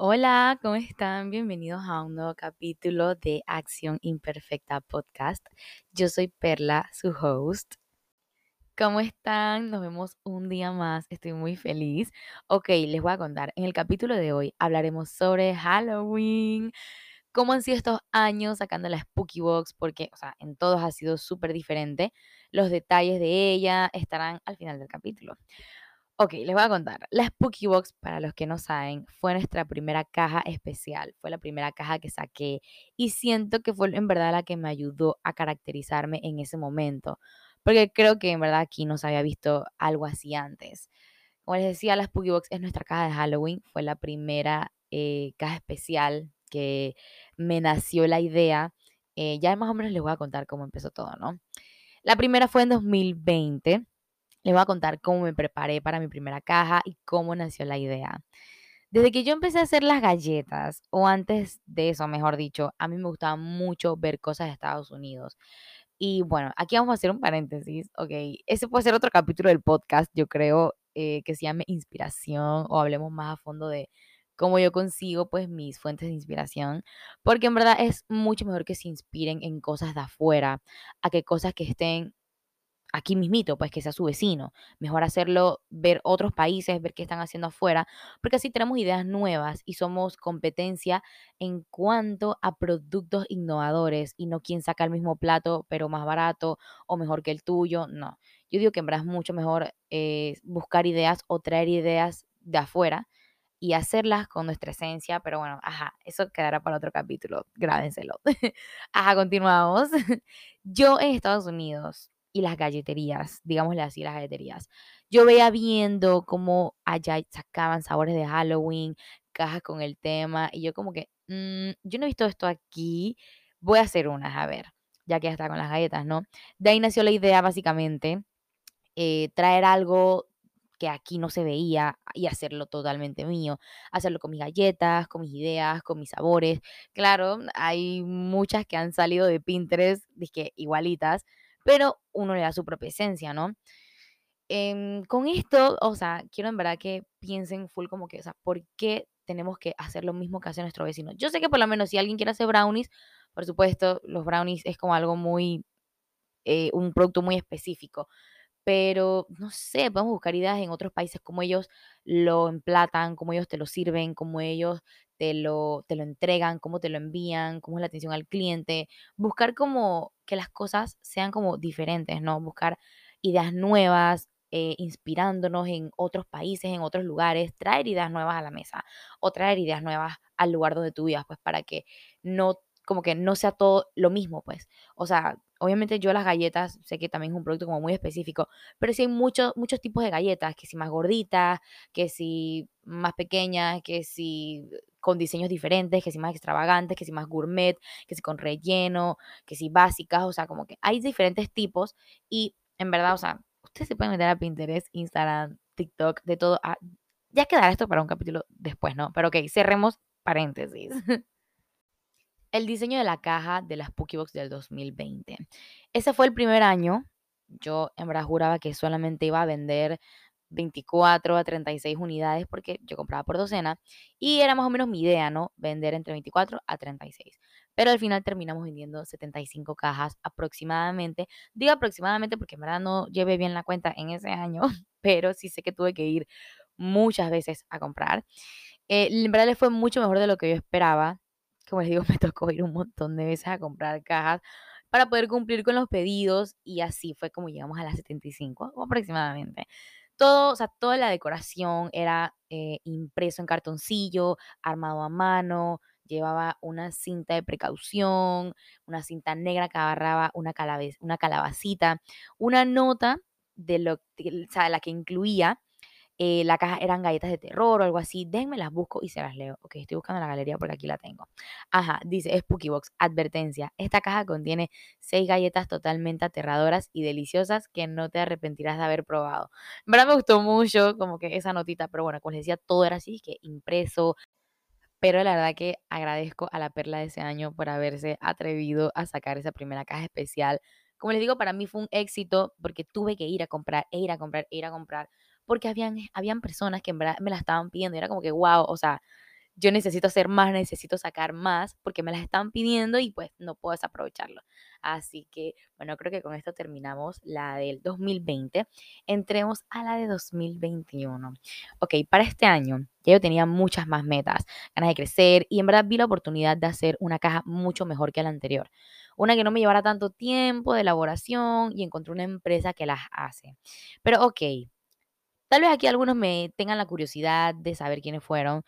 Hola, ¿cómo están? Bienvenidos a un nuevo capítulo de Acción Imperfecta Podcast. Yo soy Perla, su host. ¿Cómo están? Nos vemos un día más. Estoy muy feliz. Ok, les voy a contar. En el capítulo de hoy hablaremos sobre Halloween. ¿Cómo han sido estos años sacando la Spooky Box? Porque, o sea, en todos ha sido súper diferente. Los detalles de ella estarán al final del capítulo. Ok, les voy a contar. La Spooky Box, para los que no saben, fue nuestra primera caja especial. Fue la primera caja que saqué y siento que fue en verdad la que me ayudó a caracterizarme en ese momento. Porque creo que en verdad aquí no se había visto algo así antes. Como les decía, la Spooky Box es nuestra caja de Halloween. Fue la primera eh, caja especial que me nació la idea. Eh, ya más o menos les voy a contar cómo empezó todo, ¿no? La primera fue en 2020 les voy a contar cómo me preparé para mi primera caja y cómo nació la idea. Desde que yo empecé a hacer las galletas, o antes de eso, mejor dicho, a mí me gustaba mucho ver cosas de Estados Unidos. Y bueno, aquí vamos a hacer un paréntesis, ok. Ese puede ser otro capítulo del podcast, yo creo, eh, que se llame Inspiración o hablemos más a fondo de cómo yo consigo pues mis fuentes de inspiración, porque en verdad es mucho mejor que se inspiren en cosas de afuera, a que cosas que estén aquí mismito, pues que sea su vecino. Mejor hacerlo, ver otros países, ver qué están haciendo afuera, porque así tenemos ideas nuevas y somos competencia en cuanto a productos innovadores y no quien saca el mismo plato pero más barato o mejor que el tuyo, no. Yo digo que en verdad es mucho mejor eh, buscar ideas o traer ideas de afuera y hacerlas con nuestra esencia, pero bueno, ajá, eso quedará para otro capítulo, grábenselo. ajá, continuamos. Yo en Estados Unidos y las galleterías, digámosle así, las galleterías. Yo veía viendo cómo allá sacaban sabores de Halloween, cajas con el tema, y yo como que, mm, yo no he visto esto aquí, voy a hacer unas, a ver, ya que ya está con las galletas, ¿no? De ahí nació la idea, básicamente, eh, traer algo que aquí no se veía y hacerlo totalmente mío, hacerlo con mis galletas, con mis ideas, con mis sabores. Claro, hay muchas que han salido de Pinterest, que igualitas, pero uno le da su propia esencia, ¿no? Em, con esto, o sea, quiero en verdad que piensen full como que, o sea, ¿por qué tenemos que hacer lo mismo que hace nuestro vecino? Yo sé que por lo menos si alguien quiere hacer brownies, por supuesto, los brownies es como algo muy, eh, un producto muy específico, pero no sé, podemos buscar ideas en otros países, cómo ellos lo emplatan, cómo ellos te lo sirven, cómo ellos te lo, te lo entregan, cómo te lo envían, cómo es la atención al cliente, buscar como que las cosas sean como diferentes, ¿no? Buscar ideas nuevas, eh, inspirándonos en otros países, en otros lugares, traer ideas nuevas a la mesa o traer ideas nuevas al lugar donde tú vivas, pues para que no como que no sea todo lo mismo, pues. O sea, obviamente yo las galletas, sé que también es un producto como muy específico, pero sí hay muchos, muchos tipos de galletas, que si más gorditas, que si más pequeñas, que si con diseños diferentes, que si más extravagantes, que si más gourmet, que si con relleno, que si básicas, o sea, como que hay diferentes tipos y en verdad, o sea, ustedes se pueden meter a Pinterest, Instagram, TikTok, de todo. Ah, ya quedará esto para un capítulo después, ¿no? Pero ok, cerremos paréntesis. el diseño de la caja de la Spooky Box del 2020. Ese fue el primer año. Yo en verdad juraba que solamente iba a vender 24 a 36 unidades porque yo compraba por docena y era más o menos mi idea, ¿no? Vender entre 24 a 36. Pero al final terminamos vendiendo 75 cajas aproximadamente. Digo aproximadamente porque en verdad no llevé bien la cuenta en ese año, pero sí sé que tuve que ir muchas veces a comprar. Eh, en verdad le fue mucho mejor de lo que yo esperaba como les digo, me tocó ir un montón de veces a comprar cajas para poder cumplir con los pedidos y así fue como llegamos a las 75 aproximadamente. Todo, o sea, toda la decoración era eh, impreso en cartoncillo, armado a mano, llevaba una cinta de precaución, una cinta negra que agarraba una, una calabacita, una nota de lo, o sea, la que incluía eh, la caja eran galletas de terror o algo así. Déjenme las busco y se las leo. Ok, estoy buscando la galería porque aquí la tengo. Ajá, dice Spooky Box. Advertencia. Esta caja contiene seis galletas totalmente aterradoras y deliciosas que no te arrepentirás de haber probado. En verdad me gustó mucho como que esa notita, pero bueno, como les decía, todo era así, que impreso. Pero la verdad que agradezco a la perla de ese año por haberse atrevido a sacar esa primera caja especial. Como les digo, para mí fue un éxito porque tuve que ir a comprar, e ir a comprar, e ir a comprar porque habían, habían personas que en verdad me la estaban pidiendo y era como que, wow, o sea, yo necesito hacer más, necesito sacar más porque me las están pidiendo y pues no puedo desaprovecharlo. Así que, bueno, creo que con esto terminamos la del 2020. Entremos a la de 2021. Ok, para este año ya yo tenía muchas más metas, ganas de crecer y en verdad vi la oportunidad de hacer una caja mucho mejor que la anterior. Una que no me llevara tanto tiempo de elaboración y encontré una empresa que las hace. Pero ok, tal vez aquí algunos me tengan la curiosidad de saber quiénes fueron,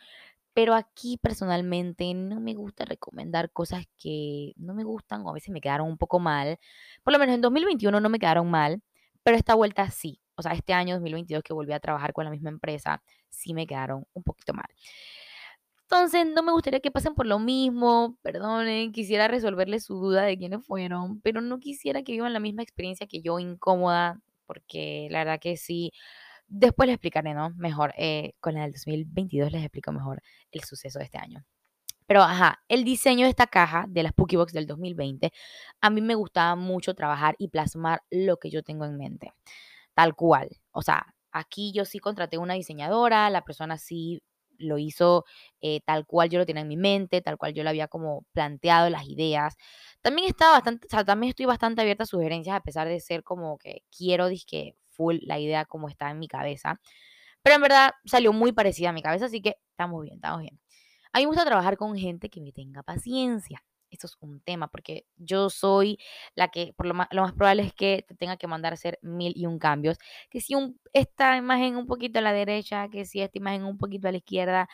pero aquí personalmente no me gusta recomendar cosas que no me gustan o a veces me quedaron un poco mal. Por lo menos en 2021 no me quedaron mal, pero esta vuelta sí. O sea, este año 2022 que volví a trabajar con la misma empresa, sí me quedaron un poquito mal. Entonces, no me gustaría que pasen por lo mismo, perdonen, quisiera resolverles su duda de quiénes fueron, pero no quisiera que vivan la misma experiencia que yo, incómoda, porque la verdad que sí, después les explicaré, ¿no? Mejor, eh, con la del 2022 les explico mejor el suceso de este año. Pero, ajá, el diseño de esta caja de la Spooky Box del 2020, a mí me gustaba mucho trabajar y plasmar lo que yo tengo en mente, tal cual. O sea, aquí yo sí contraté una diseñadora, la persona sí lo hizo eh, tal cual yo lo tenía en mi mente, tal cual yo lo había como planteado las ideas. También estaba bastante, o sea, también estoy bastante abierta a sugerencias a pesar de ser como que quiero disque full la idea como está en mi cabeza. Pero en verdad salió muy parecida a mi cabeza, así que estamos bien, estamos bien. A mí me gusta trabajar con gente que me tenga paciencia esto es un tema, porque yo soy la que, por lo más, lo más probable es que te tenga que mandar a hacer mil y un cambios. Que si un, esta imagen un poquito a la derecha, que si esta imagen un poquito a la izquierda,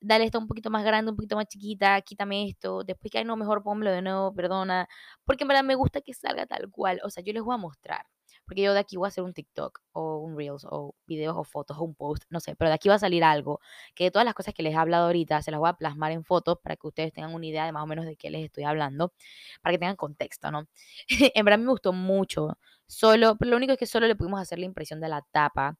dale esto un poquito más grande, un poquito más chiquita, quítame esto, después que hay no, mejor pónmelo de nuevo, perdona, porque en verdad me gusta que salga tal cual. O sea, yo les voy a mostrar porque yo de aquí voy a hacer un TikTok o un Reels o videos o fotos o un post, no sé, pero de aquí va a salir algo que de todas las cosas que les he hablado ahorita se las voy a plasmar en fotos para que ustedes tengan una idea de más o menos de qué les estoy hablando, para que tengan contexto, ¿no? en verdad me gustó mucho, solo, pero lo único es que solo le pudimos hacer la impresión de la tapa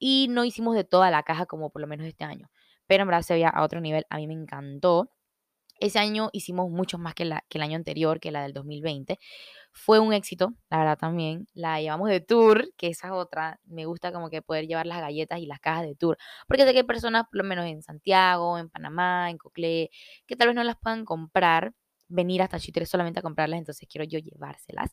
y no hicimos de toda la caja como por lo menos este año, pero en verdad se veía a otro nivel, a mí me encantó. Ese año hicimos mucho más que, la, que el año anterior, que la del 2020. Fue un éxito, la verdad también. La llevamos de tour, que esa es otra. Me gusta como que poder llevar las galletas y las cajas de tour. Porque sé que hay personas, por lo menos en Santiago, en Panamá, en Coclé, que tal vez no las puedan comprar venir hasta Chitre solamente a comprarlas, entonces quiero yo llevárselas.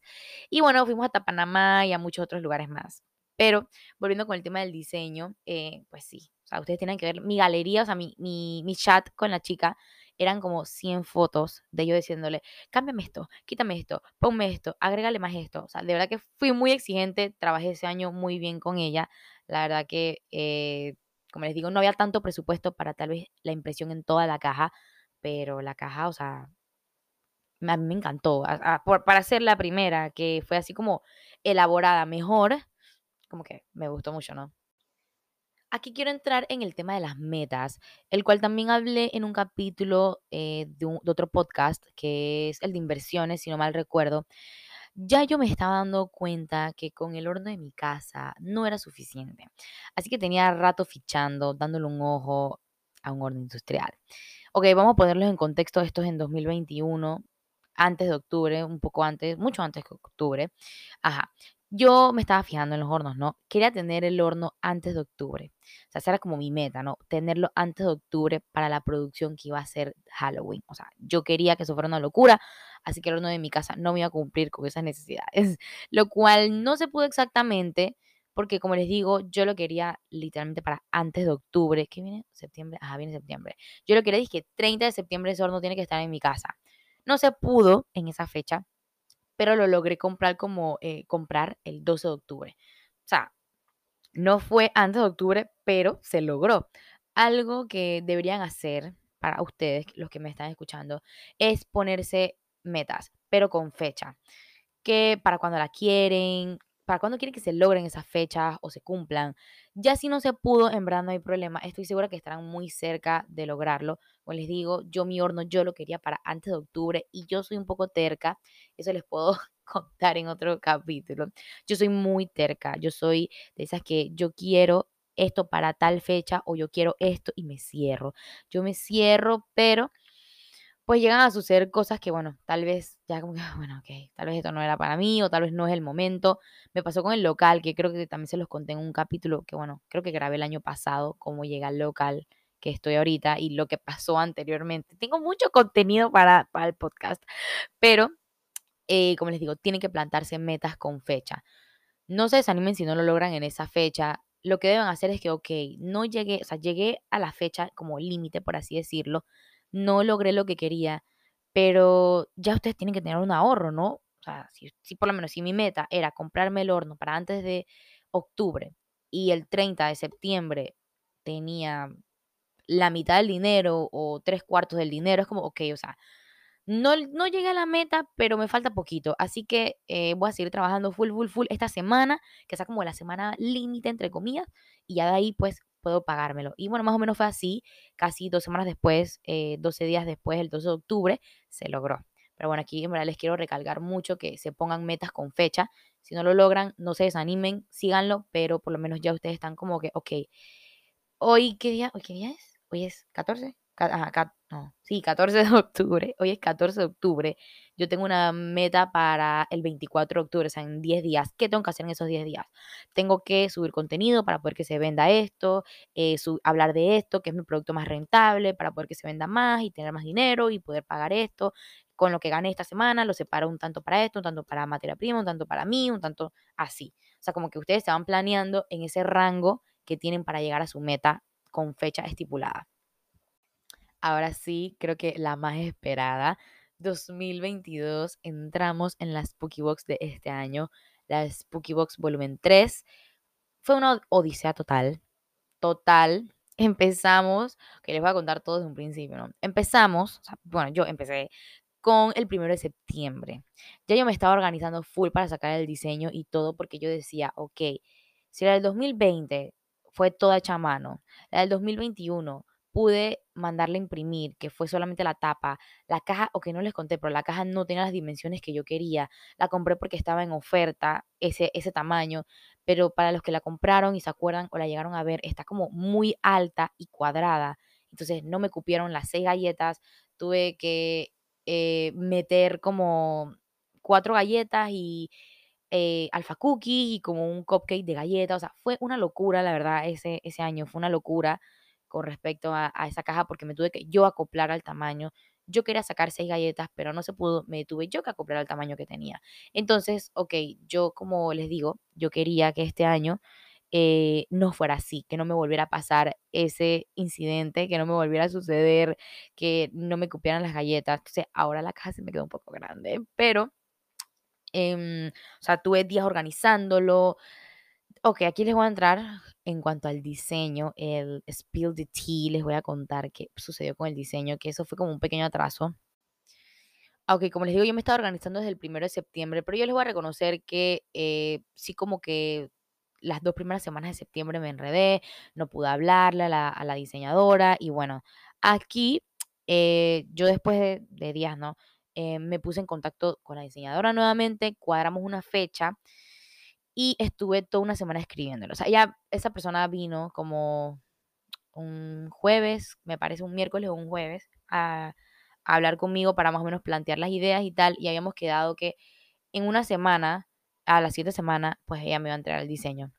Y bueno, fuimos hasta Panamá y a muchos otros lugares más. Pero volviendo con el tema del diseño, eh, pues sí, o sea, ustedes tienen que ver mi galería, o sea, mi, mi chat con la chica eran como 100 fotos de yo diciéndole, cámbiame esto, quítame esto, ponme esto, agrégale más esto. O sea, de verdad que fui muy exigente, trabajé ese año muy bien con ella. La verdad que, eh, como les digo, no había tanto presupuesto para tal vez la impresión en toda la caja, pero la caja, o sea, a mí me encantó. para ser la primera, que fue así como elaborada mejor, como que me gustó mucho, ¿no? Aquí quiero entrar en el tema de las metas, el cual también hablé en un capítulo eh, de, otro podcast, que es el de inversiones, si no mal recuerdo. Ya yo me estaba dando cuenta que con el horno de mi casa no era suficiente. Así que tenía rato fichando, dándole un ojo a un horno industrial. Ok, vamos a ponerlos en contexto. Esto es en 2021, antes de octubre, un poco antes, mucho antes que octubre. Ajá yo me estaba fijando en los hornos, ¿no? Quería tener el horno antes de octubre. O sea, esa era como mi meta, ¿no? Tenerlo antes de octubre para la producción que iba a ser Halloween. O sea, yo quería que eso fuera una locura, así que el horno de mi casa no me iba a cumplir con esas necesidades. Lo cual no se pudo exactamente, porque como les digo, yo lo quería literalmente para antes de octubre. ¿Qué viene? ¿Septiembre? Ajá, viene septiembre. Yo lo quería, dije, 30 de septiembre ese horno tiene que estar en mi casa. No se pudo en esa fecha pero lo logré comprar como eh, comprar el 12 de octubre. O sea, no fue antes de octubre, pero se logró. Algo que deberían hacer para ustedes, los que me están escuchando, es ponerse metas, pero con fecha. Que para cuando la quieren, para cuando quieren que se logren esas fechas o se cumplan. Ya si no se pudo, en verdad no hay problema. Estoy segura que estarán muy cerca de lograrlo. Como les digo, yo mi horno yo lo quería para antes de octubre y yo soy un poco terca. Eso les puedo contar en otro capítulo. Yo soy muy terca. Yo soy de esas que yo quiero esto para tal fecha o yo quiero esto y me cierro. Yo me cierro, pero pues llegan a suceder cosas que, bueno, tal vez ya como que, bueno, ok, tal vez esto no era para mí o tal vez no es el momento. Me pasó con el local, que creo que también se los conté en un capítulo que, bueno, creo que grabé el año pasado, cómo llega al local, que estoy ahorita y lo que pasó anteriormente. Tengo mucho contenido para, para el podcast, pero eh, como les digo, tienen que plantarse metas con fecha. No se desanimen si no lo logran en esa fecha. Lo que deben hacer es que, ok, no llegué, o sea, llegué a la fecha como límite, por así decirlo. No logré lo que quería, pero ya ustedes tienen que tener un ahorro, ¿no? O sea, si, por lo menos si mi meta era comprarme el horno para antes de octubre y el 30 de septiembre tenía la mitad del dinero o tres cuartos del dinero, es como, ok, o sea, no, no llegué a la meta, pero me falta poquito. Así que eh, voy a seguir trabajando full, full, full esta semana, que sea como la semana límite, entre comillas, y ya de ahí pues puedo pagármelo. Y bueno, más o menos fue así, casi dos semanas después, 12 eh, días después, el 12 de octubre, se logró. Pero bueno, aquí en verdad les quiero recalcar mucho que se pongan metas con fecha. Si no lo logran, no se desanimen, síganlo, pero por lo menos ya ustedes están como que, ok, hoy, ¿qué día? ¿Hoy qué día es? Hoy es 14 no, sí, 14 de octubre, hoy es 14 de octubre, yo tengo una meta para el 24 de octubre, o sea, en 10 días. ¿Qué tengo que hacer en esos 10 días? Tengo que subir contenido para poder que se venda esto, eh, hablar de esto, que es mi producto más rentable, para poder que se venda más y tener más dinero y poder pagar esto. Con lo que gane esta semana, lo separo un tanto para esto, un tanto para materia prima, un tanto para mí, un tanto así. O sea, como que ustedes se van planeando en ese rango que tienen para llegar a su meta con fecha estipulada ahora sí, creo que la más esperada. 2022 entramos en la Spooky Box de este año, la Spooky Box volumen 3. Fue una odisea total, total. Empezamos, que les voy a contar todo desde un principio, ¿no? Empezamos, bueno, yo empecé con el primero de septiembre. Ya yo me estaba organizando full para sacar el diseño y todo porque yo decía, ok, si la del 2020 fue toda hecha a mano, la del 2021 pude mandarle a imprimir, que fue solamente la tapa, la caja, o que no les conté, pero la caja no tenía las dimensiones que yo quería, la compré porque estaba en oferta ese, ese tamaño, pero para los que la compraron y se acuerdan o la llegaron a ver, está como muy alta y cuadrada, entonces no me cupieron las seis galletas, tuve que eh, meter como cuatro galletas y eh, alfa cookie y como un cupcake de galletas, o sea, fue una locura, la verdad, ese, ese año, fue una locura con respecto a, esa caja porque me tuve que yo acoplar al tamaño. Yo quería sacar seis galletas, pero no se pudo, me tuve yo que acoplar al tamaño que tenía. Entonces, ok, yo como les digo, yo quería que este año eh, no fuera así, que no me volviera a pasar ese incidente, que no me volviera a suceder, que no me cupieran las galletas. Entonces, ahora la caja se me quedó un poco grande, pero, em, o sea, tuve días organizándolo, Ok, aquí les voy a entrar en cuanto al diseño, el spill the tea, les voy a contar qué sucedió con el diseño, que eso fue como un pequeño atraso. Ok, como les digo, yo me estaba organizando desde el primero de septiembre, pero yo les voy a reconocer que eh, sí como que las dos primeras semanas de septiembre me enredé, no pude hablarle a la, diseñadora y bueno, aquí eh, yo después de, días, ¿no? Eh, me puse en contacto con la diseñadora nuevamente, cuadramos una fecha y estuve toda una semana escribiéndolo. O sea, ya esa persona vino como un jueves, me parece un miércoles o un jueves, a, hablar conmigo para más o menos plantear las ideas y tal, y habíamos quedado que en una semana, a las siete semanas, pues ella me iba a entregar el diseño.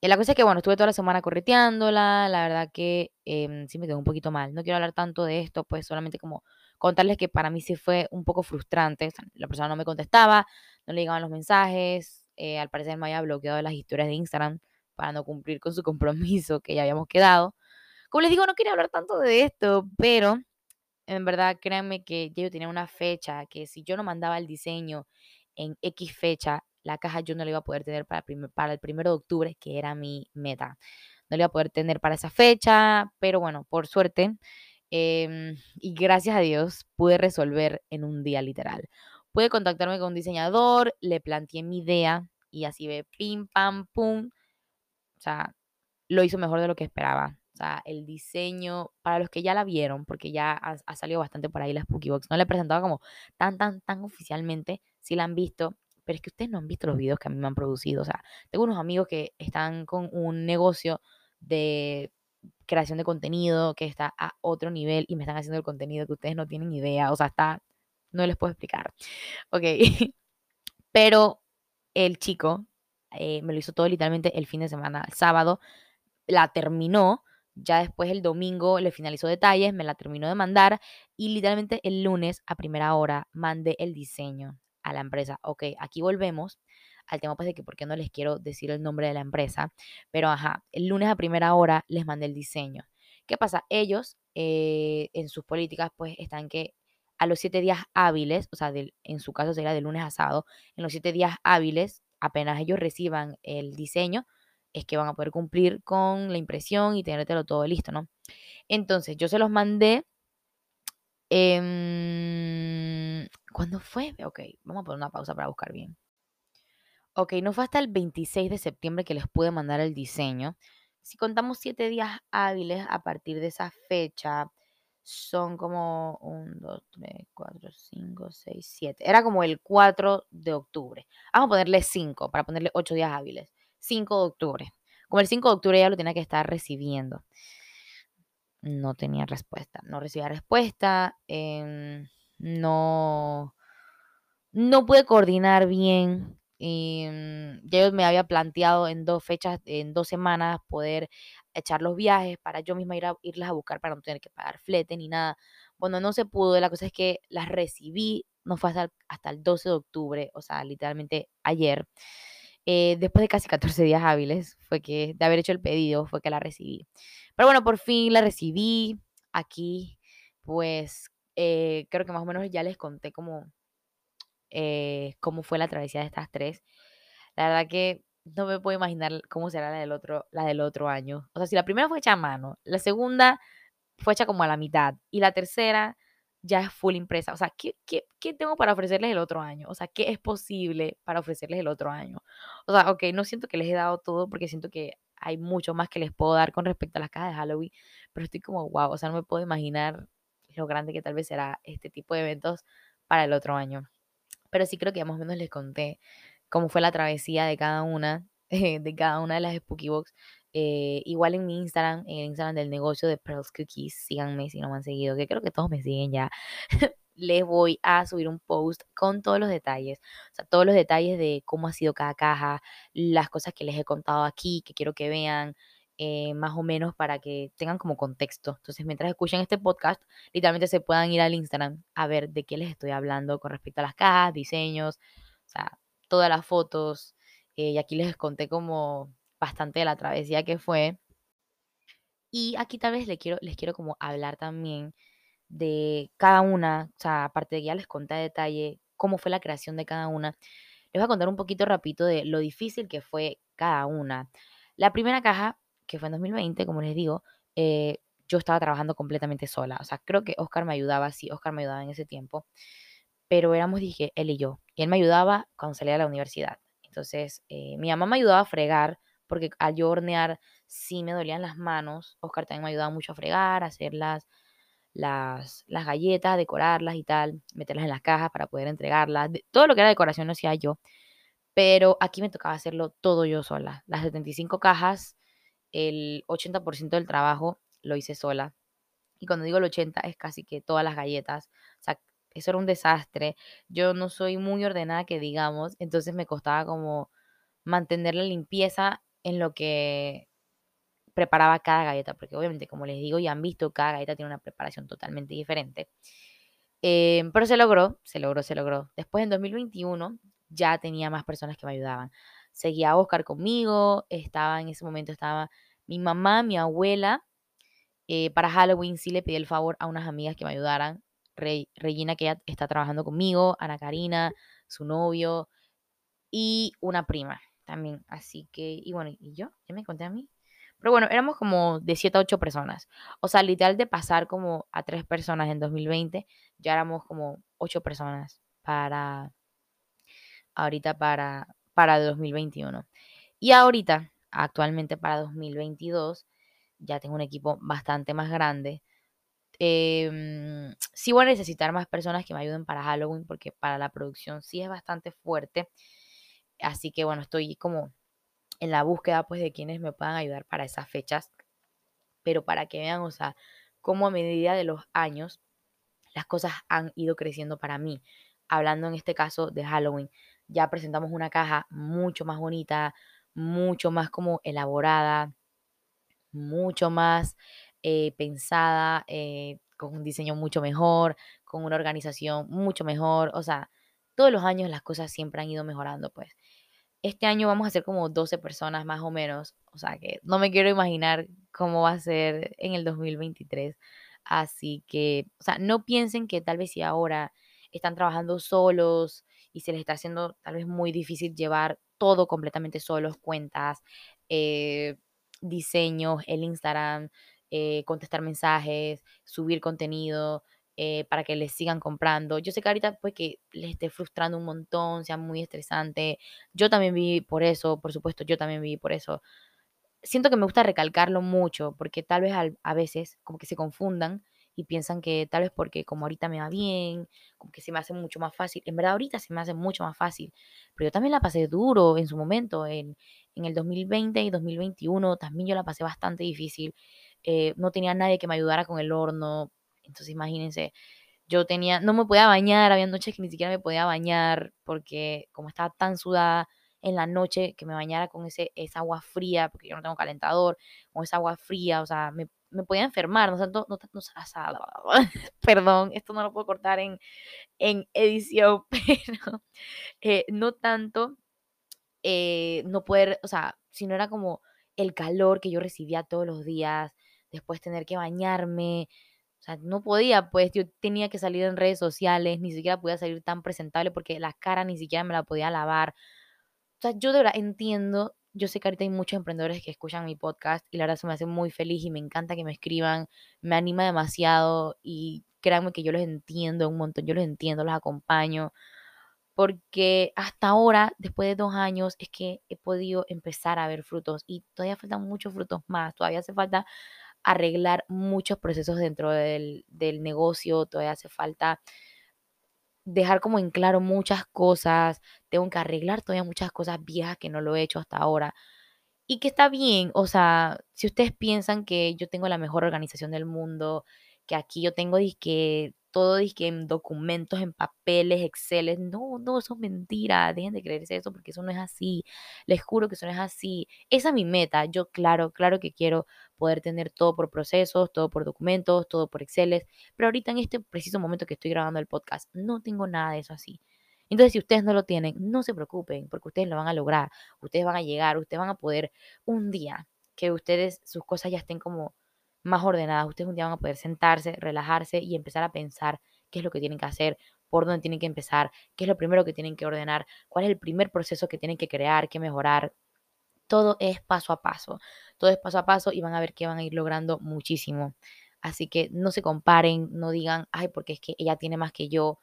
Y la cosa es que, bueno, estuve toda la semana correteándola, la verdad que em, sí me quedó un poquito mal. No quiero hablar tanto de esto, pues solamente como contarles que para mí sí fue un poco frustrante. la persona no me contestaba, no le llegaban los mensajes, eh, al parecer me había bloqueado las historias de Instagram para no cumplir con su compromiso que ya habíamos quedado. Como les digo, no quería hablar tanto de esto, pero en verdad créanme que yo tenía una fecha que si yo no mandaba el diseño en X fecha, la caja yo no la iba a poder tener para, para el primero de octubre, que era mi meta. No la iba a poder tener para esa fecha, pero bueno, por suerte em, y gracias a Dios pude resolver en un día literal. Pude contactarme con un diseñador, le planteé mi idea y así ve, pim, pam, pum. O sea, lo hizo mejor de lo que esperaba. O sea, el diseño, para los que ya la vieron, porque ya ha, salido bastante por ahí la Spooky Box, no la he presentado como tan, tan, tan oficialmente, si la han visto, pero es que ustedes no han visto los videos que a mí me han producido. O sea, tengo unos amigos que están con un negocio de creación de contenido que está a otro nivel y me están haciendo el contenido que ustedes no tienen idea. O sea, está no les puedo explicar. Ok. Pero el chico eh, me lo hizo todo literalmente el fin de semana, el sábado, la terminó, Ya después el domingo le finalizó detalles, me la terminó de mandar y literalmente el lunes a primera hora mandé el diseño a la empresa. Ok, aquí volvemos al tema pues de que por qué no les quiero decir el nombre de la empresa, pero ajá, el lunes a primera hora les mandé el diseño. ¿Qué pasa? Ellos eh, en sus políticas pues están que a los siete días hábiles, o sea, en su caso sería de lunes a sábado, en los siete días hábiles, apenas ellos reciban el diseño, es que van a poder cumplir con la impresión y tenértelo todo listo, ¿no? Entonces, yo se los mandé. Eh, ¿Cuándo fue? Ok, vamos a poner una pausa para buscar bien. Ok, no fue hasta el 26 de septiembre que les pude mandar el diseño. Si contamos siete días hábiles a partir de esa fecha, son como 1, 2, 3, 4, 5, 6, 7. Era como el 4 de octubre. Vamos a ponerle 5 para ponerle 8 días hábiles. 5 de octubre. Como el 5 de octubre ya lo tenía que estar recibiendo. No tenía respuesta. No recibía respuesta. Eh, no, no pude coordinar bien mm, ya yo me había planteado en dos fechas, en dos semanas, poder echar los viajes para yo misma ir a, irlas a buscar para no tener que pagar flete ni nada. Bueno, no se pudo. La cosa es que las recibí, no fue hasta, hasta el 12 de octubre, o sea, literalmente ayer. Eh, después de casi 14 días hábiles, fue que de haber hecho el pedido, fue que la recibí. Pero bueno, por fin la recibí. Aquí, pues, eh, creo que más o menos ya les conté como eh, cómo fue la travesía de estas tres. La verdad que no me puedo imaginar cómo será la del otro, la del otro año. O sea, si la primera fue hecha a mano, la segunda fue hecha como a la mitad y la tercera ya es full impresa. O sea, ¿qué, qué, qué tengo para ofrecerles el otro año? O sea, ¿qué es posible para ofrecerles el otro año? O sea, ok, no siento que les he dado todo porque siento que hay mucho más que les puedo dar con respecto a las cajas de Halloween, pero estoy como, wow, o sea, no me puedo imaginar lo grande que tal vez será este tipo de eventos para el otro año pero sí creo que más o menos les conté cómo fue la travesía de cada una, de cada una de las Spooky Box. Eh, igual en mi Instagram, en el Instagram del negocio de Pearls Cookies, síganme si no me han seguido, que creo que todos me siguen ya. les voy a subir un post con todos los detalles, o sea, todos los detalles de cómo ha sido cada caja, las cosas que les he contado aquí, que quiero que vean, eh, más o menos para que tengan como contexto. Entonces, mientras escuchen este podcast, literalmente se puedan ir al Instagram a ver de qué les estoy hablando con respecto a las cajas, diseños, o sea, todas las fotos. Eh, y aquí les conté como bastante de la travesía que fue. Y aquí tal vez les quiero, les quiero como hablar también de cada una, o sea, aparte de que ya les conté detalle cómo fue la creación de cada una, les voy a contar un poquito rapidito de lo difícil que fue cada una. La primera caja que fue en 2020, como les digo, eh, yo estaba trabajando completamente sola. O sea, creo que Oscar me ayudaba, sí, Oscar me ayudaba en ese tiempo, pero éramos, dije, él y yo. Él me ayudaba cuando salía de la universidad. Entonces, eh, mi mamá me ayudaba a fregar, porque al yo hornear sí me dolían las manos. Oscar también me ayudaba mucho a fregar, a hacer las, las, las galletas, decorarlas y tal, meterlas en las cajas para poder entregarlas. Todo lo que era decoración lo hacía yo. Pero aquí me tocaba hacerlo todo yo sola. Las 75 cajas el 80% del trabajo lo hice sola. Y cuando digo el 80 es casi que todas las galletas. O sea, eso era un desastre. Yo no soy muy ordenada que digamos, entonces me costaba como mantener la limpieza en lo que preparaba cada galleta, porque obviamente, como les digo, ya han visto, cada galleta tiene una preparación totalmente diferente. Em, pero se logró, se logró, se logró. Después en 2021 ya tenía más personas que me ayudaban seguía Oscar conmigo, estaba en ese momento, estaba mi mamá, mi abuela. Eh, para Halloween sí le pedí el favor a unas amigas que me ayudaran. Regina, que ya está trabajando conmigo, Ana Karina, su novio y una prima también. Así que, y bueno, ¿y yo? ¿Ya me conté a mí? Pero bueno, éramos como de 7 a 8 personas. O sea, literal de pasar como a 3 personas en 2020, ya éramos como 8 personas para ahorita para para 2021. Y ahorita, actualmente para 2022, ya tengo un equipo bastante más grande. Eh, sí voy a necesitar más personas que me ayuden para Halloween porque para la producción sí es bastante fuerte. Así que bueno, estoy como en la búsqueda pues de quienes me puedan ayudar para esas fechas. Pero para que vean, o sea, cómo a medida de los años las cosas han ido creciendo para mí. Hablando en este caso de Halloween ya presentamos una caja mucho más bonita, mucho más como elaborada, mucho más eh, pensada, eh, con un diseño mucho mejor, con una organización mucho mejor. O sea, todos los años las cosas siempre han ido mejorando, pues. Este año vamos a ser como 12 personas más o menos, o sea que no me quiero imaginar cómo va a ser en el 2023. Así que, o sea, no piensen que tal vez si ahora están trabajando solos y se les está haciendo tal vez muy difícil llevar todo completamente solos, cuentas, eh, diseños, el Instagram, eh, contestar mensajes, subir contenido, eh, para que les sigan comprando. Yo sé que ahorita pues que les esté frustrando un montón, sea muy estresante. Yo también viví por eso, por supuesto, yo también viví por eso. Siento que me gusta recalcarlo mucho porque tal vez a veces como que se confundan y piensan que tal vez porque como ahorita me va bien, como que se me hace mucho más fácil. En verdad ahorita se me hace mucho más fácil, pero yo también la pasé duro en su momento, en, en el 2020 y 2021 también yo la pasé bastante difícil. Eh, no tenía nadie que me ayudara con el horno, entonces imagínense, yo tenía, no me podía bañar, había noches que ni siquiera me podía bañar porque como estaba tan sudada en la noche que me bañara con ese, esa agua fría, porque yo no tengo calentador, con esa agua fría, o sea, me, me podía enfermar, no, no, no, no perdón, esto no lo puedo cortar en, en edición, pero eh, no tanto eh, no poder, o sea, si no era como el calor que yo recibía todos los días, después tener que bañarme, o sea, no podía, pues yo tenía que salir en redes sociales, ni siquiera podía salir tan presentable porque la cara ni siquiera me la podía lavar. O sea, yo de verdad entiendo, yo sé que ahorita hay muchos emprendedores que escuchan mi podcast y la verdad se me hace muy feliz y me encanta que me escriban, me anima demasiado y créanme que yo los entiendo un montón, yo los entiendo, los acompaño, porque hasta ahora, después de dos años, es que he podido empezar a ver frutos y todavía faltan muchos frutos más, todavía hace falta arreglar muchos procesos dentro del, negocio, todavía hace falta dejar como en claro muchas cosas, tengo que arreglar todavía muchas cosas viejas que no lo he hecho hasta ahora. Y que está bien, o sea, si ustedes piensan que yo tengo la mejor organización del mundo, que aquí yo tengo que todo que en documentos, en papeles, Exceles. No, no, eso es mentira. Dejen de creerse eso porque eso no es así. Les juro que eso no es así. Esa es mi meta. Yo, claro, claro que quiero poder tener todo por procesos, todo por documentos, todo por Exceles. Pero ahorita en este preciso momento que estoy grabando el podcast, no tengo nada de eso así. Entonces, si ustedes no lo tienen, no se preocupen, porque ustedes lo van a lograr. Ustedes van a llegar, ustedes van a poder un día que ustedes, sus cosas ya estén como más ordenadas. Ustedes un día van a poder sentarse, relajarse y empezar a pensar qué es lo que tienen que hacer, por dónde tienen que empezar, qué es lo primero que tienen que ordenar, cuál es el primer proceso que tienen que crear, que mejorar. Todo es paso a paso, todo es paso a paso y van a ver que van a ir logrando muchísimo. Así que no se comparen, no digan, ay, porque es que ella tiene más que yo.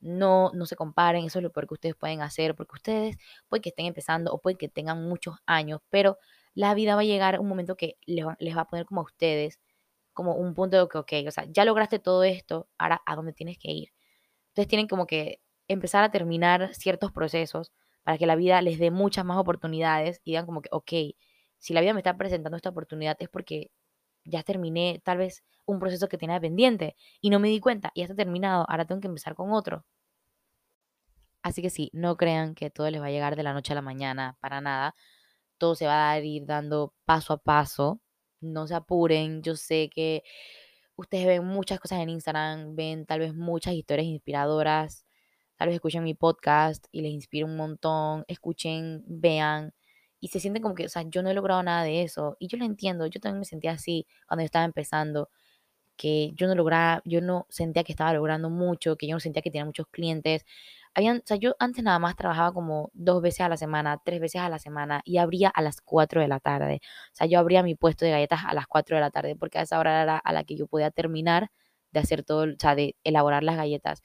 No, no se comparen, eso es lo peor que ustedes pueden hacer, porque ustedes pueden que estén empezando o pueden que tengan muchos años, pero la vida va a llegar un momento que les va, a poner como a ustedes, como un punto de que, ok, o sea, ya lograste todo esto, ahora a dónde tienes que ir. Entonces tienen como que empezar a terminar ciertos procesos para que la vida les dé muchas más oportunidades y digan como que, ok, si la vida me está presentando esta oportunidad es porque ya terminé tal vez un proceso que tenía pendiente y no me di cuenta y ya está terminado, ahora tengo que empezar con otro. Así que sí, no crean que todo les va a llegar de la noche a la mañana, para nada todo se va a ir dando paso a paso. No se apuren, yo sé que ustedes ven muchas cosas en Instagram, ven tal vez muchas historias inspiradoras, tal vez escuchen mi podcast y les inspira un montón, escuchen, vean y se sienten como que, o sea, yo no he logrado nada de eso y yo lo entiendo, yo también me sentía así cuando yo estaba empezando, que yo no lograba, yo no sentía que estaba logrando mucho, que yo no sentía que tenía muchos clientes, habían, o sea, yo antes nada más trabajaba como dos veces a la semana, tres veces a la semana y abría a las cuatro de la tarde. O sea, yo abría mi puesto de galletas a las cuatro de la tarde porque a esa hora era a la que yo podía terminar de hacer todo, o sea, de elaborar las galletas.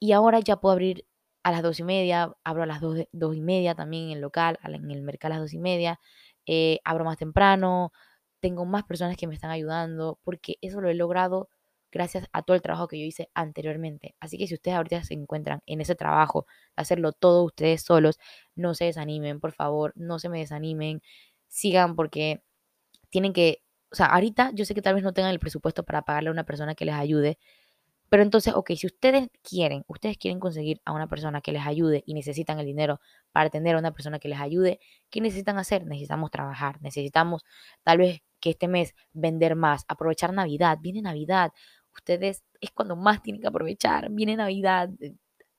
Y ahora ya puedo abrir a las dos y media, abro a las dos, dos y media también en el local, en el mercado a las dos y media, eh, abro más temprano, tengo más personas que me están ayudando porque eso lo he logrado gracias a todo el trabajo que yo hice anteriormente. Así que si ustedes ahorita se encuentran en ese trabajo, hacerlo todo ustedes solos, no se desanimen, por favor, no se me desanimen, sigan porque tienen que, o sea, ahorita yo sé que tal vez no tengan el presupuesto para pagarle a una persona que les ayude, Pero entonces, ok, si ustedes quieren, ustedes quieren conseguir a una persona que les ayude y necesitan el dinero para atender a una persona que les ayude, ¿qué necesitan hacer? Necesitamos trabajar, necesitamos tal vez que este mes vender más, aprovechar Navidad, viene Navidad, ustedes es cuando más tienen que aprovechar, viene Navidad, eh,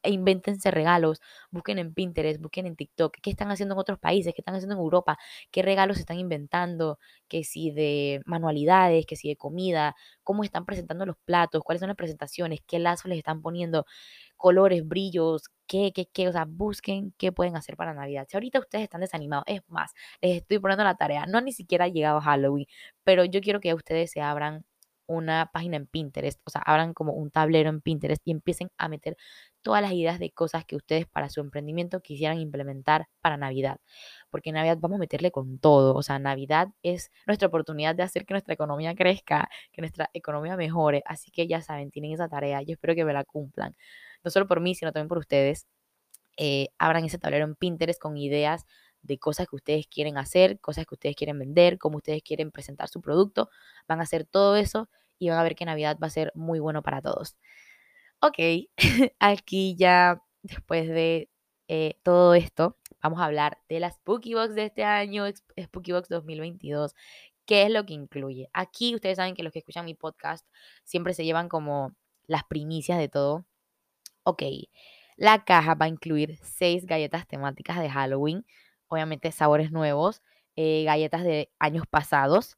e invéntense regalos, busquen en Pinterest, busquen en TikTok, qué están haciendo en otros países, qué están haciendo en Europa, qué regalos están inventando, que si de manualidades, que si de comida, cómo están presentando los platos, cuáles son las presentaciones, qué lazos les están poniendo, colores, brillos, qué, qué, qué, o sea, busquen qué pueden hacer para Navidad. Si ahorita ustedes están desanimados, es más, les estoy poniendo la tarea, no ni siquiera ha llegado Halloween, pero yo quiero que ustedes se abran una página en Pinterest, o sea, abran como un tablero en Pinterest y empiecen a meter todas las ideas de cosas que ustedes para su emprendimiento quisieran implementar para Navidad. Porque en Navidad vamos a meterle con todo, o sea, Navidad es nuestra oportunidad de hacer que nuestra economía crezca, que nuestra economía mejore, así que ya saben, tienen esa tarea, yo espero que me la cumplan, no solo por mí, sino también por ustedes. Eh, abran ese tablero en Pinterest con ideas de cosas que ustedes quieren hacer, cosas que ustedes quieren vender, cómo ustedes quieren presentar su producto. Van a hacer todo eso y van a ver que Navidad va a ser muy bueno para todos. Ok, aquí ya después de eh, todo esto, vamos a hablar de la Spooky Box de este año, Spooky Box 2022. ¿Qué es lo que incluye? Aquí ustedes saben que los que escuchan mi podcast siempre se llevan como las primicias de todo. Ok, la caja va a incluir seis galletas temáticas de Halloween, obviamente sabores nuevos, eh, galletas de años pasados.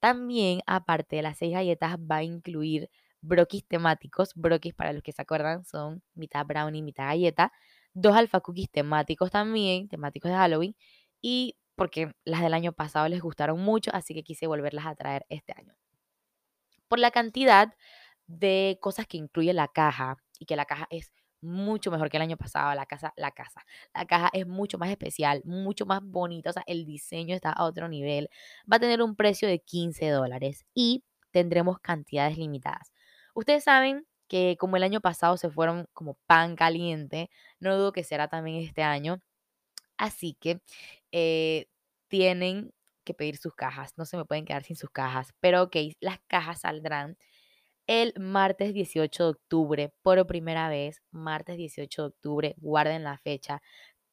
También, aparte de las seis galletas, va a incluir brokis temáticos. Brokis, para los que se acuerdan, son mitad brownie, mitad galleta. Dos alfa cookies temáticos también, temáticos de Halloween. Y porque las del año pasado les gustaron mucho, así que quise volverlas a traer este año. Por la cantidad de cosas que incluye la caja y que la caja es mucho mejor que el año pasado. La casa, la casa, la caja es mucho más especial, mucho más bonita. O sea, el diseño está a otro nivel. Va a tener un precio de 15 dólares y tendremos cantidades limitadas. Ustedes saben que como el año pasado se fueron como pan caliente, no dudo que será también este año. Así que eh, tienen que pedir sus cajas. No se me pueden quedar sin sus cajas. Pero ok, las cajas saldrán el martes 18 de octubre, por primera vez, martes 18 de octubre, guarden la fecha,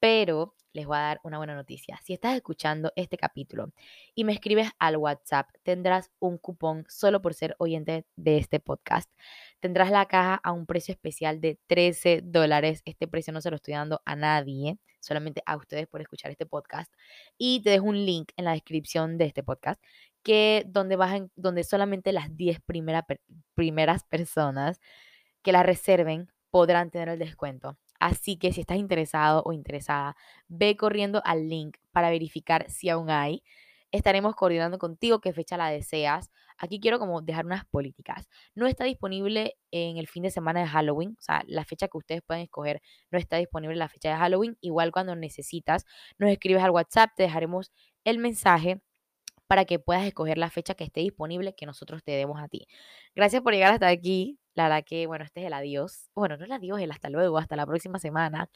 pero les voy a dar una buena noticia. Si estás escuchando este capítulo y me escribes al WhatsApp, tendrás un cupón solo por ser oyente de este podcast. Tendrás la caja a un precio especial de 13 dólares. Este precio no se lo estoy dando a nadie, solamente a ustedes por escuchar este podcast. Y te dejo un link en la descripción de este podcast que donde, vas donde solamente las 10 primeras personas que la reserven podrán tener el descuento. Así que si estás interesado o interesada, ve corriendo al link para verificar si aún hay. Estaremos coordinando contigo qué fecha la deseas. Aquí quiero como dejar unas políticas. No está disponible en el fin de semana de Halloween, o sea, la fecha que ustedes pueden escoger no está disponible en la fecha de Halloween. Igual cuando necesitas, nos escribes al WhatsApp, te dejaremos el mensaje para que puedas escoger la fecha que esté disponible que nosotros te demos a ti. Gracias por llegar hasta aquí. La verdad que, bueno, este es el adiós. Bueno, no el adiós, el hasta luego, hasta la próxima semana.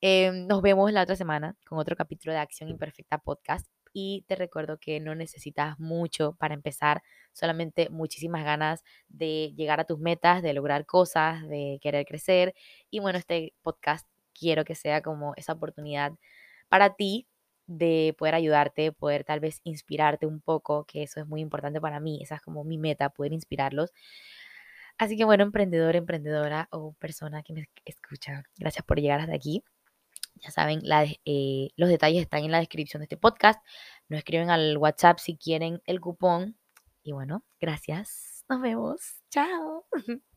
Em, nos vemos la otra semana con otro capítulo de Acción Imperfecta Podcast. Y te recuerdo que no necesitas mucho para empezar, solamente muchísimas ganas de llegar a tus metas, de lograr cosas, de querer crecer. Y bueno, este podcast quiero que sea como esa oportunidad para ti de poder ayudarte, poder tal vez inspirarte un poco, que eso es muy importante para mí, esa es como mi meta, poder inspirarlos. Así que bueno, emprendedor, emprendedora o persona que me escucha, gracias por llegar hasta aquí. Ya saben, eh, los detalles están en la descripción de este podcast. Nos escriben al WhatsApp si quieren el cupón. Y bueno, gracias. Nos vemos. Chao.